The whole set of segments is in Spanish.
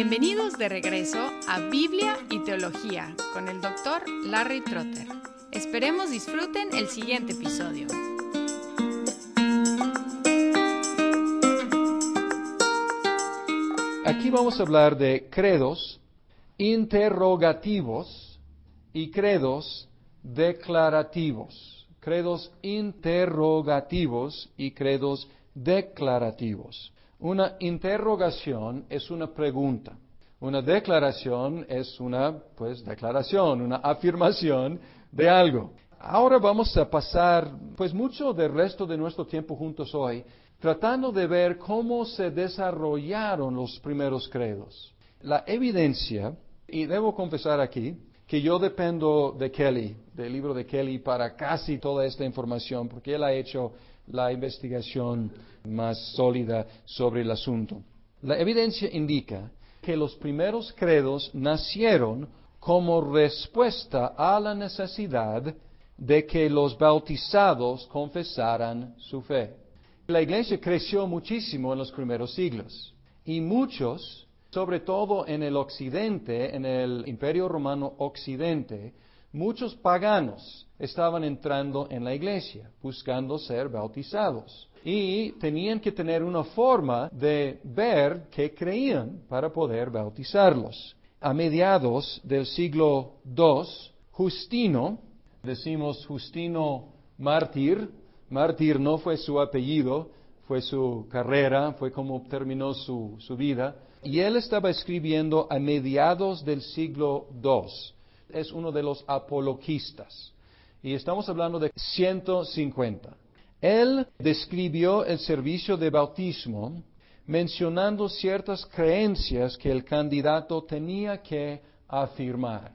Bienvenidos de regreso a Biblia y Teología con el doctor Larry Trotter. Esperemos disfruten el siguiente episodio. Aquí vamos a hablar de credos interrogativos y credos declarativos. Credos interrogativos y credos declarativos. Una interrogación es una pregunta. Una declaración es una, pues, declaración, una afirmación de algo. Ahora vamos a pasar, pues, mucho del resto de nuestro tiempo juntos hoy, tratando de ver cómo se desarrollaron los primeros credos. La evidencia, y debo confesar aquí, que yo dependo de Kelly, del libro de Kelly, para casi toda esta información, porque él ha hecho la investigación más sólida sobre el asunto. La evidencia indica que los primeros credos nacieron como respuesta a la necesidad de que los bautizados confesaran su fe. La iglesia creció muchísimo en los primeros siglos y muchos, sobre todo en el occidente, en el imperio romano occidente, muchos paganos estaban entrando en la iglesia buscando ser bautizados y tenían que tener una forma de ver que creían para poder bautizarlos. A mediados del siglo II, Justino, decimos Justino mártir, mártir no fue su apellido, fue su carrera, fue como terminó su, su vida, y él estaba escribiendo a mediados del siglo II es uno de los apologistas. Y estamos hablando de 150. Él describió el servicio de bautismo mencionando ciertas creencias que el candidato tenía que afirmar.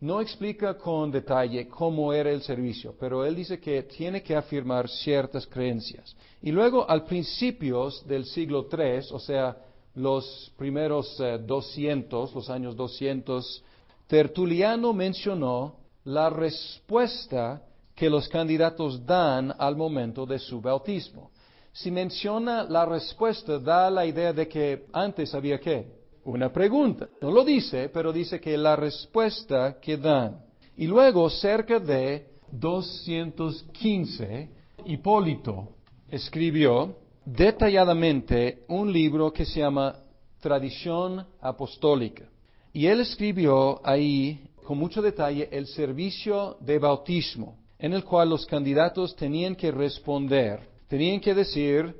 No explica con detalle cómo era el servicio, pero él dice que tiene que afirmar ciertas creencias. Y luego, al principios del siglo III, o sea, los primeros 200, eh, los años 200 Tertuliano mencionó la respuesta que los candidatos dan al momento de su bautismo. Si menciona la respuesta, da la idea de que antes había qué? Una pregunta. No lo dice, pero dice que la respuesta que dan. Y luego, cerca de 215, Hipólito escribió detalladamente un libro que se llama Tradición Apostólica. Y él escribió ahí con mucho detalle el servicio de bautismo, en el cual los candidatos tenían que responder, tenían que decir,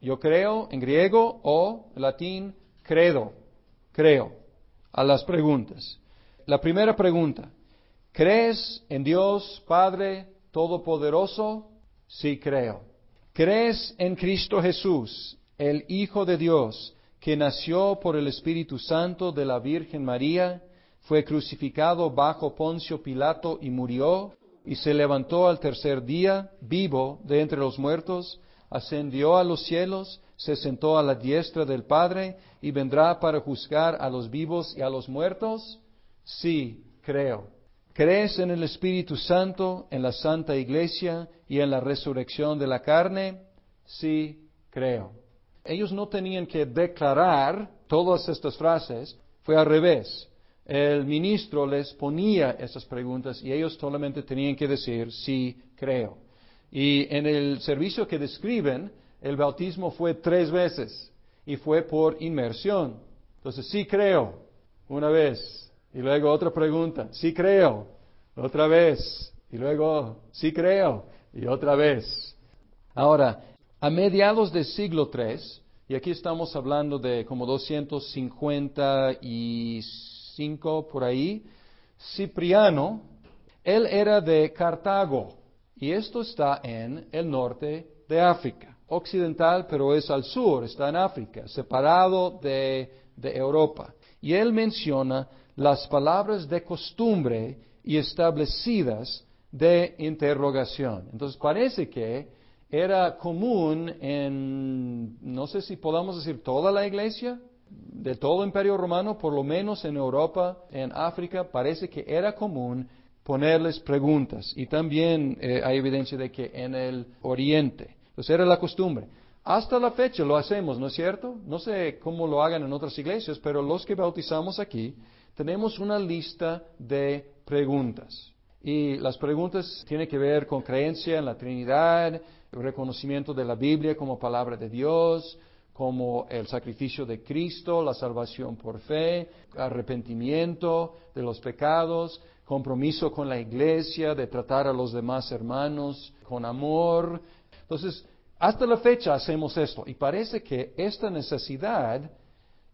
yo creo en griego o latín, credo, creo, a las preguntas. La primera pregunta, ¿crees en Dios Padre Todopoderoso? Sí creo. ¿Crees en Cristo Jesús, el Hijo de Dios, que nació por el Espíritu Santo de la Virgen María, fue crucificado bajo Poncio Pilato y murió, y se levantó al tercer día, vivo de entre los muertos, ascendió a los cielos, se sentó a la diestra del Padre, y vendrá para juzgar a los vivos y a los muertos? Sí, creo. ¿Crees en el Espíritu Santo, en la Santa Iglesia y en la resurrección de la carne? Sí, creo ellos no tenían que declarar todas estas frases, fue al revés. El ministro les ponía esas preguntas y ellos solamente tenían que decir sí, creo. Y en el servicio que describen, el bautismo fue tres veces y fue por inmersión. Entonces, sí creo, una vez. Y luego otra pregunta, sí creo, otra vez. Y luego, sí creo, y otra vez. Ahora, a mediados del siglo III, y aquí estamos hablando de como 255 por ahí, Cipriano, él era de Cartago, y esto está en el norte de África, occidental, pero es al sur, está en África, separado de, de Europa. Y él menciona las palabras de costumbre y establecidas de interrogación. Entonces parece que era común en, no sé si podamos decir toda la iglesia, de todo el imperio romano, por lo menos en Europa, en África, parece que era común ponerles preguntas. Y también eh, hay evidencia de que en el Oriente. Entonces era la costumbre. Hasta la fecha lo hacemos, ¿no es cierto? No sé cómo lo hagan en otras iglesias, pero los que bautizamos aquí tenemos una lista de preguntas. Y las preguntas tienen que ver con creencia en la Trinidad, reconocimiento de la Biblia como palabra de Dios, como el sacrificio de Cristo, la salvación por fe, arrepentimiento de los pecados, compromiso con la iglesia, de tratar a los demás hermanos con amor. Entonces, hasta la fecha hacemos esto y parece que esta necesidad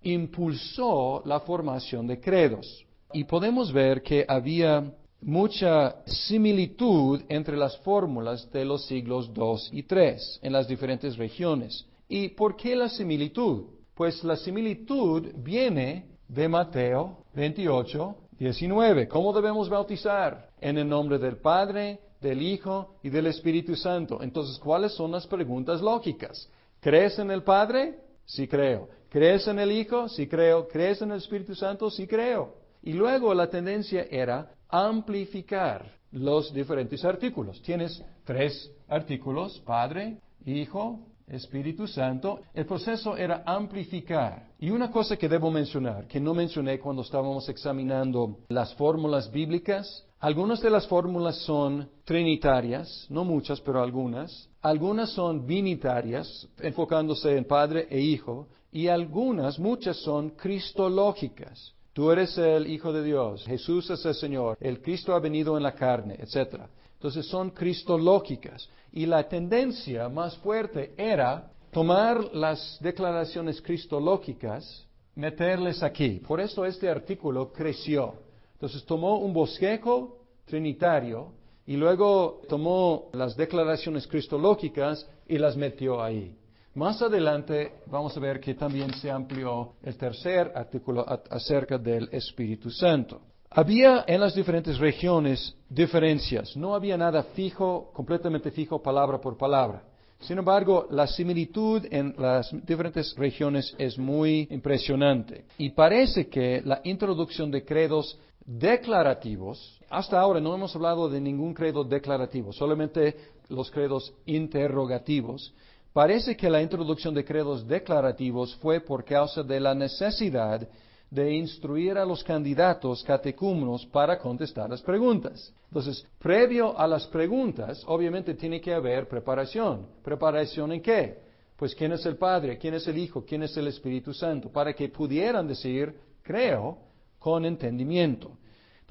impulsó la formación de credos. Y podemos ver que había mucha similitud entre las fórmulas de los siglos 2 y 3 en las diferentes regiones. ¿Y por qué la similitud? Pues la similitud viene de Mateo 28, 19. ¿Cómo debemos bautizar? En el nombre del Padre, del Hijo y del Espíritu Santo. Entonces, ¿cuáles son las preguntas lógicas? ¿Crees en el Padre? Sí creo. ¿Crees en el Hijo? Sí creo. ¿Crees en el Espíritu Santo? Sí creo. Y luego la tendencia era amplificar los diferentes artículos. Tienes tres artículos, Padre, Hijo, Espíritu Santo. El proceso era amplificar. Y una cosa que debo mencionar, que no mencioné cuando estábamos examinando las fórmulas bíblicas, algunas de las fórmulas son trinitarias, no muchas, pero algunas. Algunas son binitarias, enfocándose en Padre e Hijo. Y algunas, muchas son cristológicas. Tú eres el Hijo de Dios, Jesús es el Señor, el Cristo ha venido en la carne, etc. Entonces son cristológicas. Y la tendencia más fuerte era tomar las declaraciones cristológicas, meterles aquí. Por eso este artículo creció. Entonces tomó un bosquejo trinitario y luego tomó las declaraciones cristológicas y las metió ahí. Más adelante vamos a ver que también se amplió el tercer artículo acerca del Espíritu Santo. Había en las diferentes regiones diferencias, no había nada fijo, completamente fijo palabra por palabra. Sin embargo, la similitud en las diferentes regiones es muy impresionante. Y parece que la introducción de credos declarativos, hasta ahora no hemos hablado de ningún credo declarativo, solamente los credos interrogativos. Parece que la introducción de credos declarativos fue por causa de la necesidad de instruir a los candidatos catecúmenos para contestar las preguntas. Entonces, previo a las preguntas, obviamente tiene que haber preparación. ¿Preparación en qué? Pues quién es el Padre, quién es el Hijo, quién es el Espíritu Santo, para que pudieran decir, creo, con entendimiento.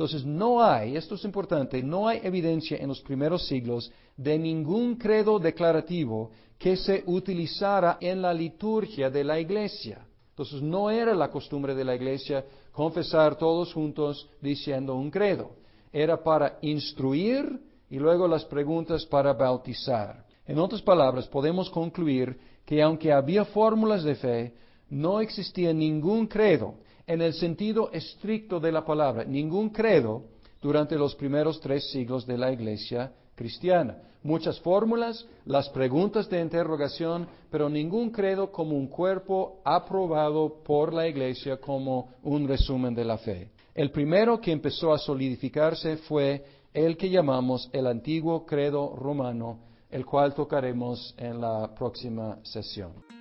Entonces, no hay, esto es importante, no hay evidencia en los primeros siglos de ningún credo declarativo que se utilizara en la liturgia de la iglesia. Entonces, no era la costumbre de la iglesia confesar todos juntos diciendo un credo. Era para instruir y luego las preguntas para bautizar. En otras palabras, podemos concluir que aunque había fórmulas de fe, no existía ningún credo en el sentido estricto de la palabra, ningún credo durante los primeros tres siglos de la iglesia cristiana. Muchas fórmulas, las preguntas de interrogación, pero ningún credo como un cuerpo aprobado por la iglesia como un resumen de la fe. El primero que empezó a solidificarse fue el que llamamos el antiguo credo romano, el cual tocaremos en la próxima sesión.